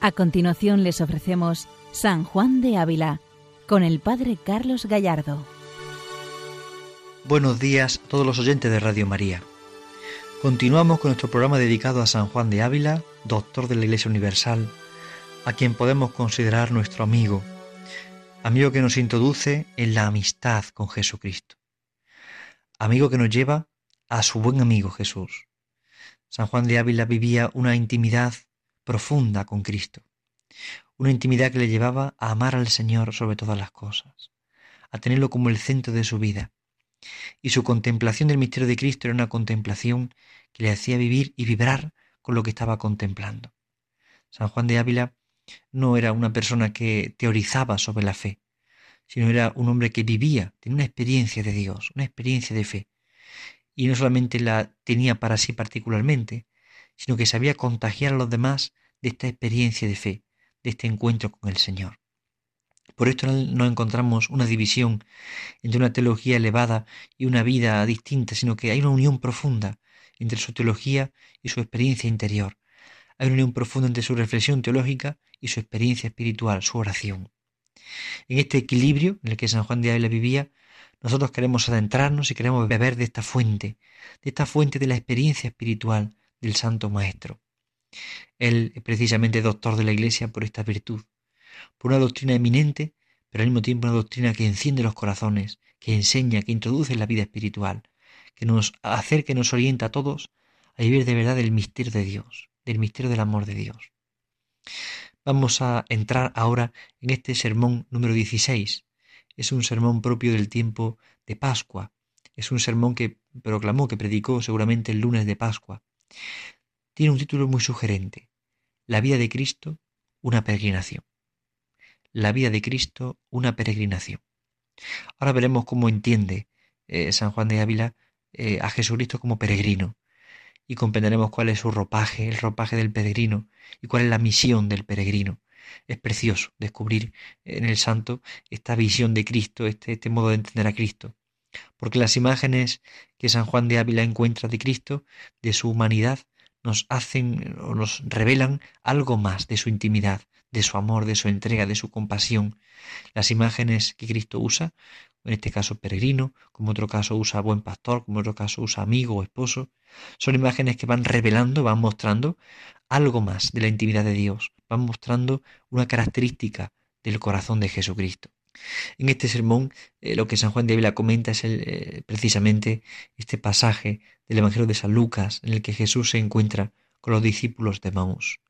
A continuación les ofrecemos San Juan de Ávila con el Padre Carlos Gallardo. Buenos días a todos los oyentes de Radio María. Continuamos con nuestro programa dedicado a San Juan de Ávila, doctor de la Iglesia Universal, a quien podemos considerar nuestro amigo, amigo que nos introduce en la amistad con Jesucristo, amigo que nos lleva a su buen amigo Jesús. San Juan de Ávila vivía una intimidad profunda con Cristo, una intimidad que le llevaba a amar al Señor sobre todas las cosas, a tenerlo como el centro de su vida. Y su contemplación del misterio de Cristo era una contemplación que le hacía vivir y vibrar con lo que estaba contemplando. San Juan de Ávila no era una persona que teorizaba sobre la fe, sino era un hombre que vivía, tenía una experiencia de Dios, una experiencia de fe. Y no solamente la tenía para sí particularmente, sino que sabía contagiar a los demás de esta experiencia de fe, de este encuentro con el Señor. Por esto no encontramos una división entre una teología elevada y una vida distinta, sino que hay una unión profunda entre su teología y su experiencia interior. Hay una unión profunda entre su reflexión teológica y su experiencia espiritual, su oración. En este equilibrio en el que San Juan de Ávila vivía, nosotros queremos adentrarnos y queremos beber de esta fuente, de esta fuente de la experiencia espiritual, del Santo Maestro. Él es precisamente doctor de la Iglesia por esta virtud, por una doctrina eminente, pero al mismo tiempo una doctrina que enciende los corazones, que enseña, que introduce en la vida espiritual, que nos acerca nos orienta a todos a vivir de verdad el misterio de Dios, del misterio del amor de Dios. Vamos a entrar ahora en este sermón número 16. Es un sermón propio del tiempo de Pascua. Es un sermón que proclamó, que predicó seguramente el lunes de Pascua. Tiene un título muy sugerente. La vida de Cristo, una peregrinación. La vida de Cristo, una peregrinación. Ahora veremos cómo entiende eh, San Juan de Ávila eh, a Jesucristo como peregrino y comprenderemos cuál es su ropaje, el ropaje del peregrino y cuál es la misión del peregrino. Es precioso descubrir en el santo esta visión de Cristo, este, este modo de entender a Cristo porque las imágenes que San Juan de Ávila encuentra de Cristo, de su humanidad, nos hacen o nos revelan algo más de su intimidad, de su amor, de su entrega, de su compasión. Las imágenes que Cristo usa, en este caso peregrino, como otro caso usa buen pastor, como otro caso usa amigo o esposo, son imágenes que van revelando, van mostrando algo más de la intimidad de Dios, van mostrando una característica del corazón de Jesucristo. En este sermón eh, lo que San Juan de Ávila comenta es eh, precisamente este pasaje del Evangelio de San Lucas en el que Jesús se encuentra con los discípulos de Maús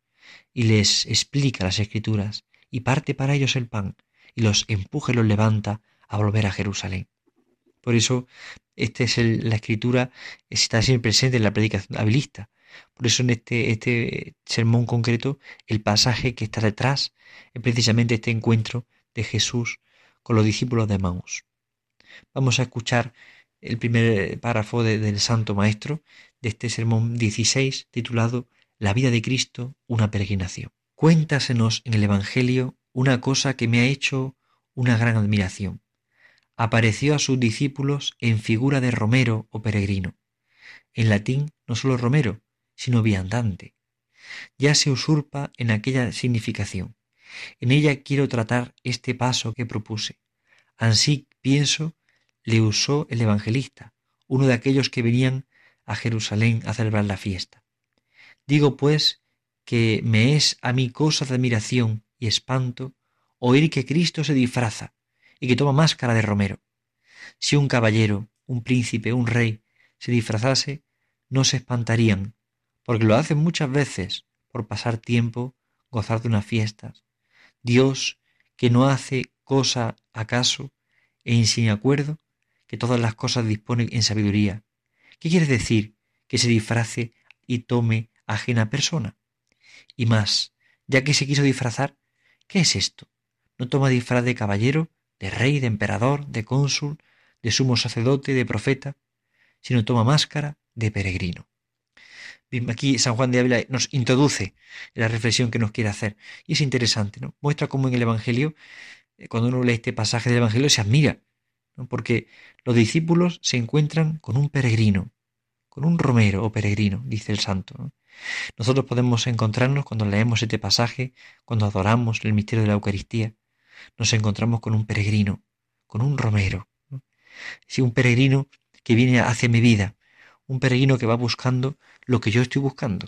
y les explica las escrituras y parte para ellos el pan y los empuja y los levanta a volver a Jerusalén. Por eso, esta es la escritura, está siempre presente en la predicación habilista. Por eso en este, este sermón concreto, el pasaje que está detrás es precisamente este encuentro de Jesús con los discípulos de Maús. Vamos a escuchar el primer párrafo del Santo Maestro de este sermón 16 titulado La vida de Cristo, una peregrinación. Cuéntasenos en el Evangelio una cosa que me ha hecho una gran admiración. Apareció a sus discípulos en figura de romero o peregrino. En latín no solo romero, sino viandante. Ya se usurpa en aquella significación. En ella quiero tratar este paso que propuse. Así pienso, le usó el evangelista, uno de aquellos que venían a Jerusalén a celebrar la fiesta. Digo pues que me es a mí cosa de admiración y espanto oír que Cristo se disfraza y que toma máscara de romero. Si un caballero, un príncipe, un rey se disfrazase, no se espantarían, porque lo hacen muchas veces por pasar tiempo, gozar de unas fiestas, Dios, que no hace cosa acaso en sin acuerdo, que todas las cosas dispone en sabiduría. ¿Qué quiere decir? Que se disfrace y tome ajena persona. Y más, ya que se quiso disfrazar, ¿qué es esto? No toma disfraz de caballero, de rey, de emperador, de cónsul, de sumo sacerdote, de profeta, sino toma máscara de peregrino. Aquí San Juan de Ávila nos introduce la reflexión que nos quiere hacer. Y es interesante, ¿no? Muestra cómo en el Evangelio, eh, cuando uno lee este pasaje del Evangelio, se admira, ¿no? porque los discípulos se encuentran con un peregrino, con un romero o peregrino, dice el santo. Nosotros podemos encontrarnos cuando leemos este pasaje, cuando adoramos el misterio de la Eucaristía, nos encontramos con un peregrino, con un romero. Sí, un peregrino que viene hacia mi vida, un peregrino que va buscando lo que yo estoy buscando,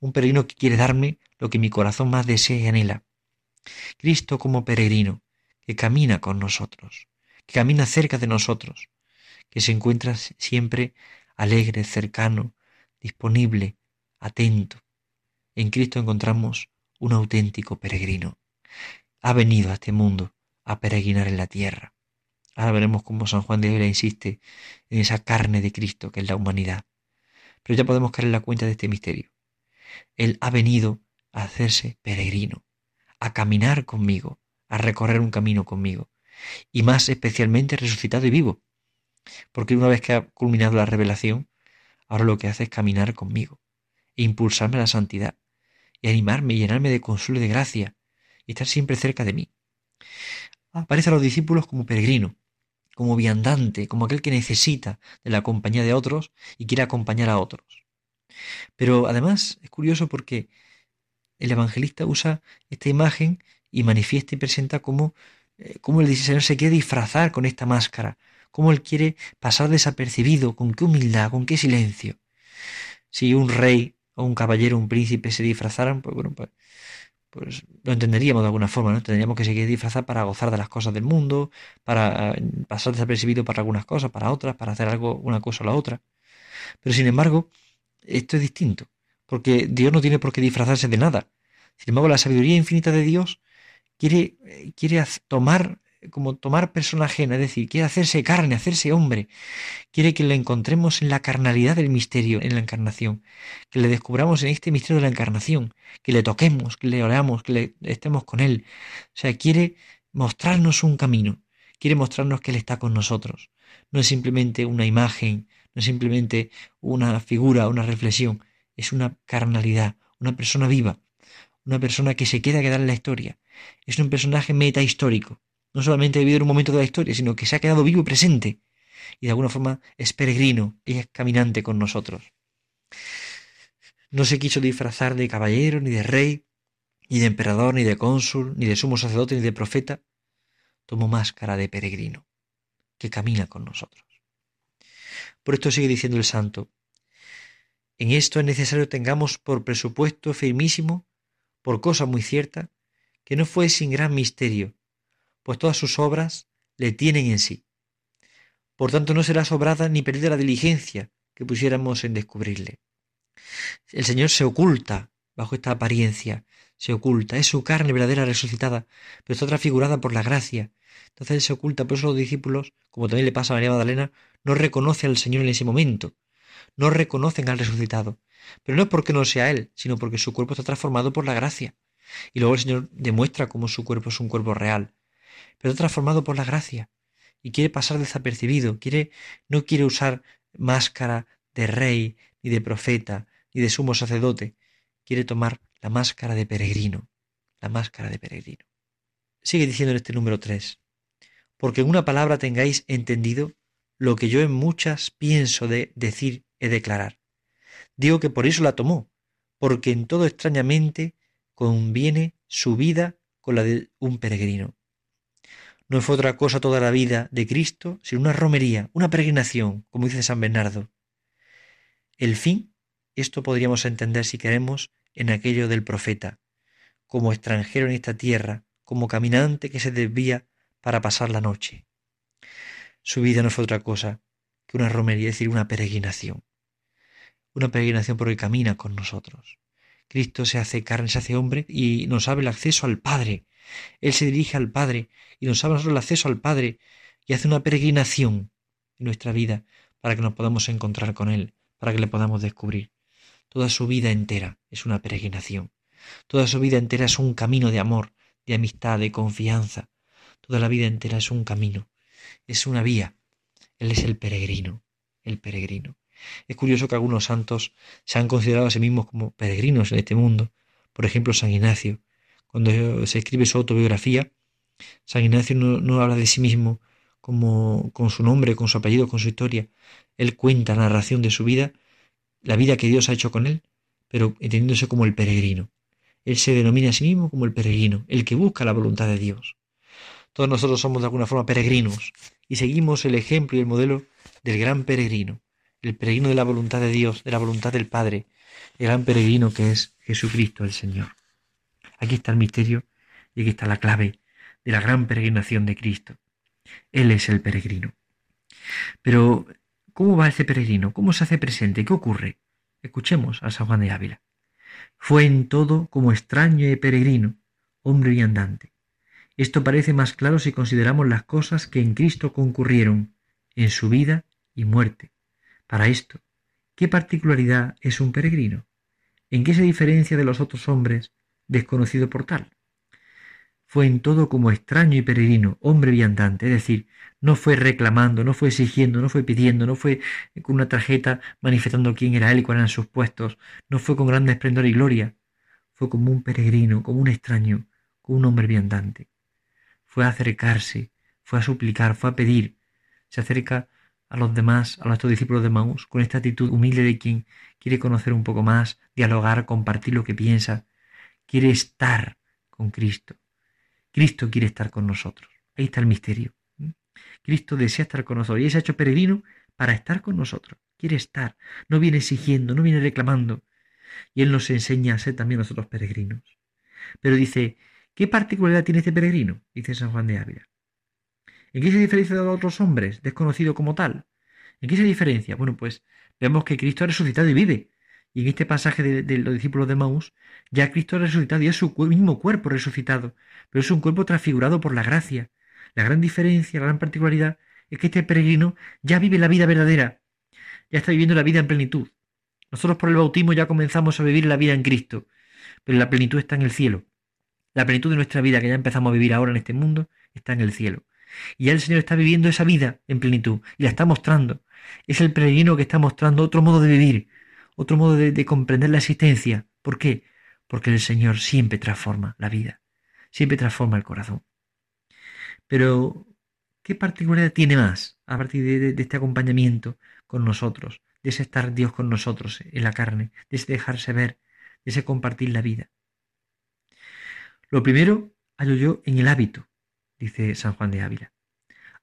un peregrino que quiere darme lo que mi corazón más desea y anhela. Cristo como peregrino, que camina con nosotros, que camina cerca de nosotros, que se encuentra siempre alegre, cercano, disponible, atento. En Cristo encontramos un auténtico peregrino. Ha venido a este mundo a peregrinar en la tierra. Ahora veremos cómo San Juan de Ávila insiste en esa carne de Cristo que es la humanidad. Pero ya podemos caer en la cuenta de este misterio. Él ha venido a hacerse peregrino, a caminar conmigo, a recorrer un camino conmigo, y más especialmente resucitado y vivo, porque una vez que ha culminado la revelación, ahora lo que hace es caminar conmigo, e impulsarme a la santidad, y animarme y llenarme de consuelo y de gracia, y estar siempre cerca de mí. Aparece a los discípulos como peregrino, como viandante, como aquel que necesita de la compañía de otros y quiere acompañar a otros. Pero además es curioso porque el evangelista usa esta imagen y manifiesta y presenta cómo, eh, cómo el Señor se quiere disfrazar con esta máscara, cómo él quiere pasar desapercibido, con qué humildad, con qué silencio. Si un rey o un caballero, un príncipe se disfrazaran, pues bueno, pues, pues lo entenderíamos de alguna forma, ¿no? Entenderíamos que se quiere disfrazar para gozar de las cosas del mundo, para eh, pasar desapercibido para algunas cosas, para otras, para hacer algo, una cosa o la otra. Pero sin embargo, esto es distinto, porque Dios no tiene por qué disfrazarse de nada. Sin embargo, la sabiduría infinita de Dios quiere, eh, quiere tomar como tomar persona ajena, es decir, quiere hacerse carne, hacerse hombre, quiere que le encontremos en la carnalidad del misterio, en la encarnación, que le descubramos en este misterio de la encarnación, que le toquemos, que le oramos, que le estemos con él. O sea, quiere mostrarnos un camino, quiere mostrarnos que él está con nosotros. No es simplemente una imagen, no es simplemente una figura, una reflexión, es una carnalidad, una persona viva, una persona que se queda a quedar en la historia. Es un personaje metahistórico no solamente ha vivido en un momento de la historia, sino que se ha quedado vivo y presente. Y de alguna forma es peregrino y es caminante con nosotros. No se quiso disfrazar de caballero, ni de rey, ni de emperador, ni de cónsul, ni de sumo sacerdote, ni de profeta. Tomó máscara de peregrino, que camina con nosotros. Por esto sigue diciendo el santo, en esto es necesario tengamos por presupuesto firmísimo, por cosa muy cierta, que no fue sin gran misterio, pues todas sus obras le tienen en sí. Por tanto, no será sobrada ni perdida la diligencia que pusiéramos en descubrirle. El Señor se oculta bajo esta apariencia, se oculta, es su carne verdadera resucitada, pero está transfigurada por la gracia. Entonces él se oculta, por eso los discípulos, como también le pasa a María Magdalena, no reconocen al Señor en ese momento, no reconocen al resucitado. Pero no es porque no sea Él, sino porque su cuerpo está transformado por la gracia. Y luego el Señor demuestra cómo su cuerpo es un cuerpo real, pero transformado por la gracia y quiere pasar desapercibido, quiere, no quiere usar máscara de rey, ni de profeta, ni de sumo sacerdote, quiere tomar la máscara de peregrino, la máscara de peregrino. Sigue diciendo en este número 3, porque en una palabra tengáis entendido lo que yo en muchas pienso de decir y declarar. Digo que por eso la tomó, porque en todo extrañamente conviene su vida con la de un peregrino no fue otra cosa toda la vida de Cristo, sino una romería, una peregrinación, como dice San Bernardo. El fin, esto podríamos entender si queremos en aquello del profeta, como extranjero en esta tierra, como caminante que se desvía para pasar la noche. Su vida no fue otra cosa que una romería, es decir, una peregrinación. Una peregrinación porque camina con nosotros. Cristo se hace carne, se hace hombre y nos abre el acceso al Padre, él se dirige al Padre y nos abre el acceso al Padre y hace una peregrinación en nuestra vida para que nos podamos encontrar con Él, para que le podamos descubrir. Toda su vida entera es una peregrinación. Toda su vida entera es un camino de amor, de amistad, de confianza. Toda la vida entera es un camino, es una vía. Él es el peregrino, el peregrino. Es curioso que algunos santos se han considerado a sí mismos como peregrinos en este mundo. Por ejemplo, San Ignacio, cuando se escribe su autobiografía, San Ignacio no, habla de sí mismo como con su nombre, con su apellido, con su historia. Él cuenta la narración de su vida la vida que Dios ha hecho con él, pero entendiéndose como el peregrino. Él se denomina a sí mismo como el peregrino, el que busca la voluntad de Dios. Todos nosotros somos de alguna forma peregrinos y seguimos el ejemplo y el modelo del gran peregrino, el peregrino de la voluntad de Dios, de la voluntad del Padre, el gran peregrino que es Jesucristo el Señor. Aquí está el misterio y aquí está la clave de la gran peregrinación de Cristo. Él es el peregrino. Pero, ¿cómo va ese peregrino? ¿Cómo se hace presente? ¿Qué ocurre? Escuchemos a San Juan de Ávila. Fue en todo como extraño y peregrino, hombre y andante. Esto parece más claro si consideramos las cosas que en Cristo concurrieron, en su vida y muerte. Para esto, ¿qué particularidad es un peregrino? ¿En qué se diferencia de los otros hombres, desconocido por tal? Fue en todo como extraño y peregrino, hombre viandante, es decir, no fue reclamando, no fue exigiendo, no fue pidiendo, no fue con una tarjeta manifestando quién era él y cuáles eran sus puestos, no fue con gran esplendor y gloria, fue como un peregrino, como un extraño, como un hombre viandante. Fue a acercarse, fue a suplicar, fue a pedir, se acerca a los demás, a nuestros discípulos de Maús, con esta actitud humilde de quien quiere conocer un poco más, dialogar, compartir lo que piensa, quiere estar con Cristo. Cristo quiere estar con nosotros. Ahí está el misterio. Cristo desea estar con nosotros y se ha hecho peregrino para estar con nosotros. Quiere estar, no viene exigiendo, no viene reclamando. Y Él nos enseña a ser también nosotros peregrinos. Pero dice, ¿qué particularidad tiene este peregrino? Dice San Juan de Ávila. ¿En qué se diferencia de otros hombres, desconocido como tal? ¿En qué se diferencia? Bueno, pues vemos que Cristo ha resucitado y vive. Y en este pasaje de, los discípulos de Maús, ya Cristo ha resucitado y es su mismo cuerpo resucitado, pero es un cuerpo transfigurado por la gracia. La gran diferencia, la gran particularidad es que este peregrino ya vive la vida verdadera, ya está viviendo la vida en plenitud. Nosotros por el bautismo ya comenzamos a vivir la vida en Cristo, pero la plenitud está en el cielo. La plenitud de nuestra vida que ya empezamos a vivir ahora en este mundo está en el cielo. Y ya el Señor está viviendo esa vida en plenitud y la está mostrando. Es el peregrino que está mostrando otro modo de vivir, otro modo de, comprender la existencia. ¿Por qué? Porque el Señor siempre transforma la vida, siempre transforma el corazón. Pero, ¿qué particularidad tiene más a partir de, este acompañamiento con nosotros, de ese estar Dios con nosotros en la carne, de ese dejarse ver, de ese compartir la vida? Lo primero hallo yo en el hábito, dice San Juan de Ávila.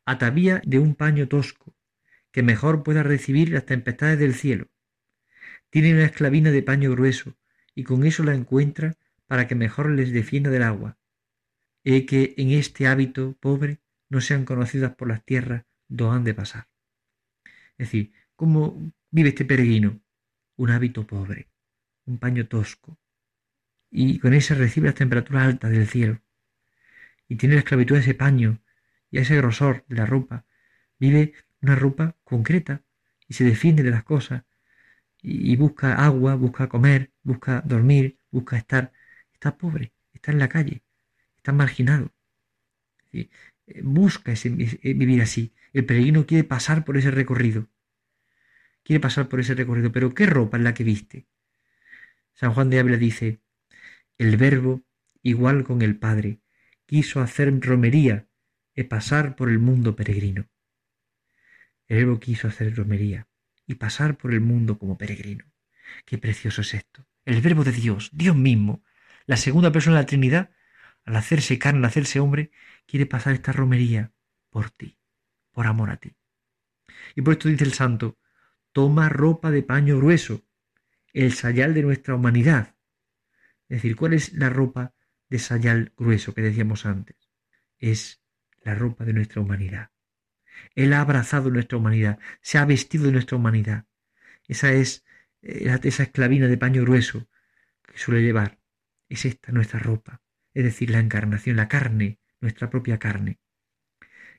Atavía de un paño tosco, que mejor pueda recibir las tempestades del cielo. Tiene una esclavina de paño grueso, y con eso la encuentra para que mejor les defienda del agua. He que en este hábito pobre no sean conocidas por las tierras do han de pasar. Es decir, ¿cómo vive este peregrino? Un hábito pobre, un paño tosco, y con ese recibe las temperaturas altas del cielo y tiene la esclavitud a ese paño y a ese grosor de la ropa. Vive una ropa concreta y se defiende de las cosas y, busca agua, busca comer, busca dormir, busca estar. Está pobre, está en la calle, está marginado. Eh, busca ese, eh, vivir así. El peregrino quiere pasar por ese recorrido. Quiere pasar por ese recorrido, pero ¿qué ropa es la que viste? San Juan de Ávila dice, el verbo igual con el Padre, quiso hacer romería y pasar por el mundo peregrino. El verbo quiso hacer romería y pasar por el mundo como peregrino. Qué precioso es esto. El verbo de Dios, Dios mismo, la segunda persona de la Trinidad, al hacerse carne, al hacerse hombre, quiere pasar esta romería por ti, por amor a ti. Y por esto dice el santo, toma ropa de paño grueso, el sayal de nuestra humanidad. Es decir, ¿cuál es la ropa de sayal grueso que decíamos antes. Es la ropa de nuestra humanidad. Él ha abrazado nuestra humanidad, se ha vestido de nuestra humanidad. Esa es eh, esa esclavina de paño grueso que suele llevar. Es esta nuestra ropa, es decir, la encarnación, la carne, nuestra propia carne.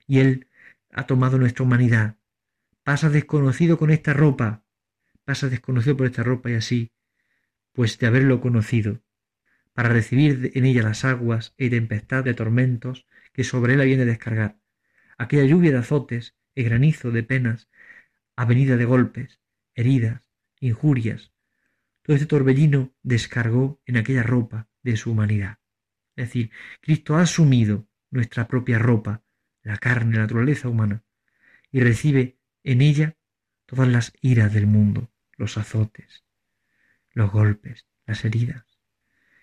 Y Él ha tomado nuestra humanidad, pasa desconocido con esta ropa, pasa desconocido por esta ropa y así, pues de haberlo conocido, para recibir en ella las aguas y tempestad de tormentos que sobre él viene a descargar, aquella lluvia de azotes y granizo de penas, avenida de golpes, heridas, injurias, todo este torbellino descargó en aquella ropa de su humanidad. Es decir, Cristo ha asumido nuestra propia ropa, la carne, la naturaleza humana, y recibe en ella todas las iras del mundo, los azotes, los golpes, las heridas.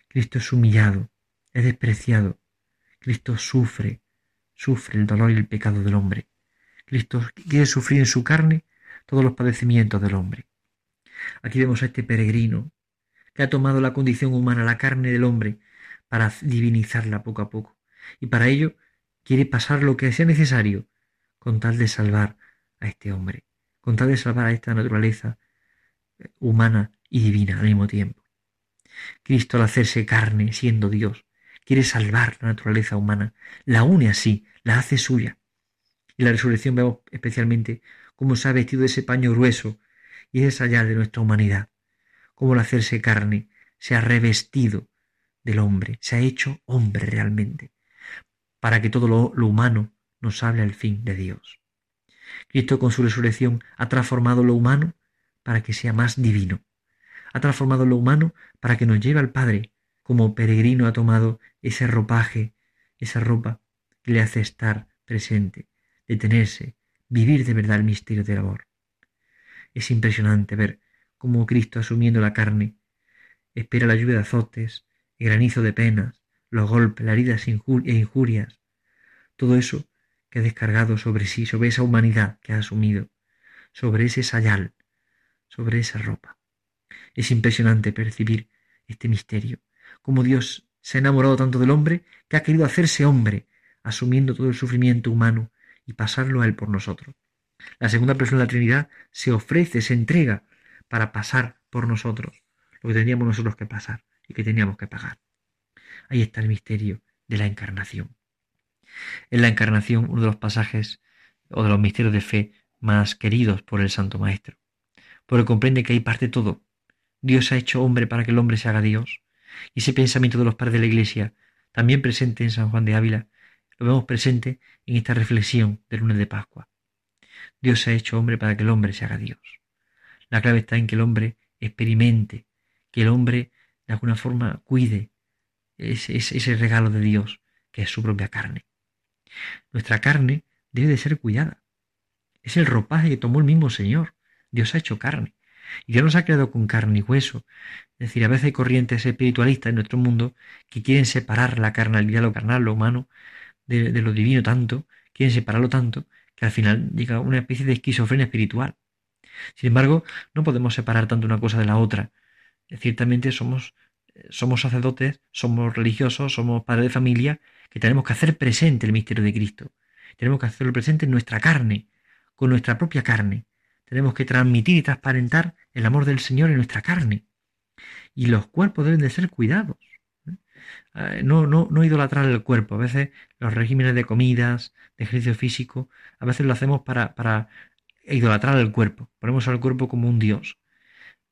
Cristo es humillado, es despreciado. Cristo sufre, sufre el dolor y el pecado del hombre. Cristo quiere sufrir en su carne todos los padecimientos del hombre. Aquí vemos a este peregrino que ha tomado la condición humana, la carne del hombre, para divinizarla poco a poco. Y para ello quiere pasar lo que sea necesario con tal de salvar a este hombre, con tal de salvar a esta naturaleza eh, humana y divina al mismo tiempo. Cristo al hacerse carne, siendo Dios, quiere salvar la naturaleza humana, la une así, la hace suya. Y la resurrección vemos especialmente cómo se ha vestido ese paño grueso y es allá de nuestra humanidad, cómo al hacerse carne se ha revestido del hombre, se ha hecho hombre realmente, para que todo lo humano nos hable al fin de Dios. Cristo con su resurrección ha transformado lo humano para que sea más divino. Ha transformado lo humano para que nos lleve al Padre, como peregrino ha tomado ese ropaje, esa ropa que le hace estar presente, detenerse, vivir de verdad el misterio del amor. Es impresionante ver cómo Cristo asumiendo la carne espera la lluvia de azotes, el granizo de penas, los golpes, las heridas e injurias, todo eso que ha descargado sobre sí, sobre esa humanidad que ha asumido, sobre ese sayal, sobre esa ropa. Es impresionante percibir este misterio, cómo Dios se ha enamorado tanto del hombre que ha querido hacerse hombre, asumiendo todo el sufrimiento humano y pasarlo a Él por nosotros. La segunda persona de la Trinidad se ofrece, se entrega para pasar por nosotros lo que teníamos nosotros que pasar y que teníamos que pagar. Ahí está el misterio de la encarnación. En la encarnación, uno de los pasajes o de los misterios de fe más queridos por el Santo Maestro, porque comprende que ahí parte todo. Dios ha hecho hombre para que el hombre se haga Dios. Y ese pensamiento de los padres de la Iglesia, también presente en San Juan de Ávila, lo vemos presente en esta reflexión del lunes de Pascua. Dios se ha hecho hombre para que el hombre se haga Dios. La clave está en que el hombre experimente, que el hombre de alguna forma cuide ese, ese regalo de Dios, que es su propia carne. Nuestra carne debe de ser cuidada. Es el ropaje que tomó el mismo Señor. Dios ha hecho carne. Y Dios nos ha creado con carne y hueso. Es decir, a veces hay corrientes espiritualistas en nuestro mundo que quieren separar la carnalidad, lo carnal, lo humano, de, lo divino tanto, quieren separarlo tanto, que al final llega una especie de esquizofrenia espiritual. Sin embargo, no podemos separar tanto una cosa de la otra. Ciertamente somos, eh, somos sacerdotes, somos religiosos, somos padres de familia, que tenemos que hacer presente el misterio de Cristo. Tenemos que hacerlo presente en nuestra carne, con nuestra propia carne. Tenemos que transmitir y transparentar el amor del Señor en nuestra carne. Y los cuerpos deben de ser cuidados. Eh, no, no, no idolatrar el cuerpo. A veces los regímenes de comidas, de ejercicio físico, a veces lo hacemos para, para idolatrar el cuerpo. Ponemos al cuerpo como un dios.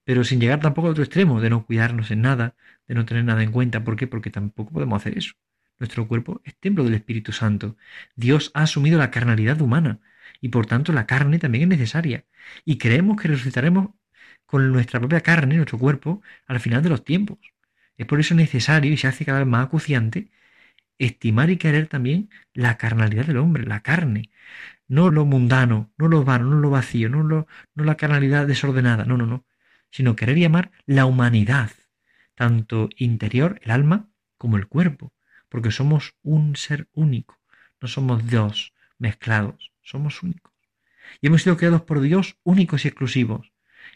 Pero sin llegar tampoco al otro extremo, de no cuidarnos en nada, de no tener nada en cuenta. ¿Por qué? Porque tampoco podemos hacer eso. Nuestro cuerpo es templo del Espíritu Santo. Dios ha asumido la carnalidad humana y por tanto la carne también es necesaria. Y creemos que resucitaremos con nuestra propia carne, nuestro cuerpo, al final de los tiempos. Es por eso necesario y se hace cada vez más acuciante estimar y querer también la carnalidad del hombre, la carne. No lo mundano, no lo vano, no lo vacío, no, lo, no la carnalidad desordenada, no, no, no. Sino querer y amar la humanidad, tanto interior, el alma, como el cuerpo porque somos un ser único, no somos dos mezclados, somos únicos. Y hemos sido creados por Dios únicos y exclusivos,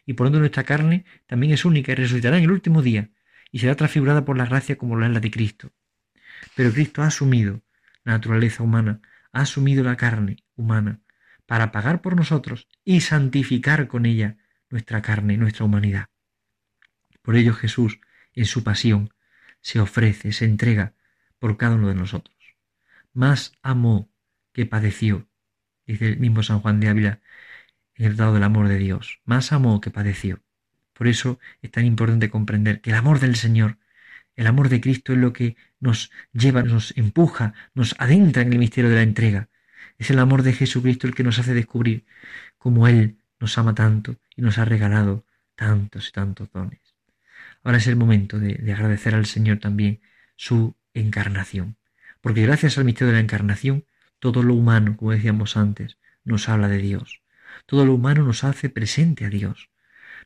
y por tanto nuestra carne también es única y resucitará en el último día, y será transfigurada por la gracia como lo es la de Cristo. Pero Cristo ha asumido la naturaleza humana, ha asumido la carne humana, para pagar por nosotros y santificar con ella nuestra carne, nuestra humanidad. Por ello Jesús, en su pasión, se ofrece, se entrega por cada uno de nosotros. Más amó que padeció, dice el mismo San Juan de Ávila en el dado del amor de Dios. Más amó que padeció. Por eso es tan importante comprender que el amor del Señor, el amor de Cristo es lo que nos lleva, nos empuja, nos adentra en el misterio de la entrega. Es el amor de Jesucristo el que nos hace descubrir cómo Él nos ama tanto y nos ha regalado tantos y tantos dones. Ahora es el momento de, de agradecer al Señor también su encarnación. Porque gracias al misterio de la encarnación, todo lo humano, como decíamos antes, nos habla de Dios. Todo lo humano nos hace presente a Dios.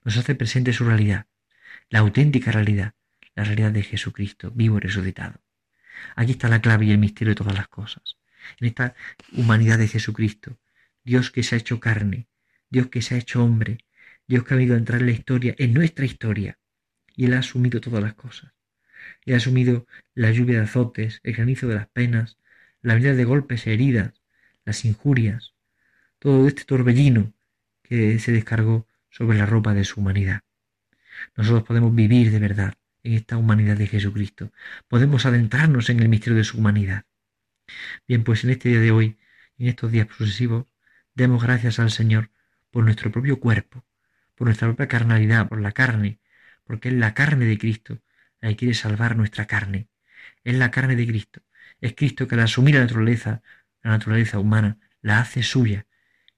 nos hace presente su realidad, la auténtica realidad, la realidad de Jesucristo, vivo y resucitado. Aquí está la clave y el misterio de todas las cosas. En esta humanidad de Jesucristo, Dios que se ha hecho carne, Dios que se ha hecho hombre, Dios que ha venido a entrar en la historia, en nuestra historia, y Él ha asumido todas las cosas. Él ha asumido la lluvia de azotes, el granizo de las penas, la vida de golpes heridas, las injurias, todo este torbellino que se descargó sobre la ropa de su humanidad. Nosotros podemos vivir de verdad en esta humanidad de Jesucristo. Podemos adentrarnos en el misterio de su humanidad. Bien, pues en este día de hoy, en estos días sucesivos, demos gracias al Señor por nuestro propio cuerpo, por nuestra propia carnalidad, por la carne, porque es la carne de Cristo la que quiere salvar nuestra carne. Es la carne de Cristo. Es Cristo que al asumir la naturaleza, la naturaleza humana, la hace suya.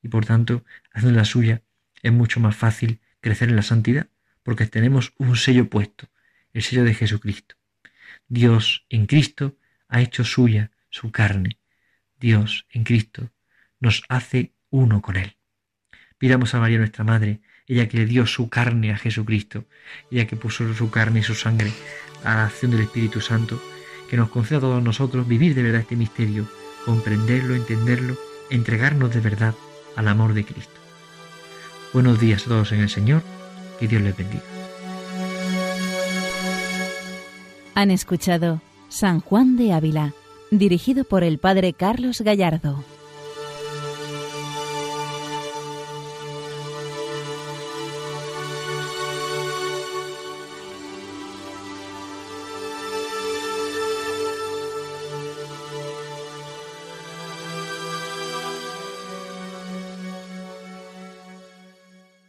Y por tanto, haciendo la suya, es mucho más fácil crecer en la santidad, porque tenemos un sello puesto, el sello de Jesucristo. Dios en Cristo ha hecho suya su carne. Dios en Cristo nos hace uno con Él. Pidamos a María nuestra Madre, ella que le dio su carne a Jesucristo, ella que puso su carne y su sangre a la acción del Espíritu Santo, que nos conceda a todos nosotros vivir de verdad este misterio, comprenderlo, entenderlo, entregarnos de verdad al amor de Cristo. Buenos días a todos en el Señor, que Dios les bendiga. Han escuchado San Juan de Ávila, dirigido por el Padre Carlos Gallardo.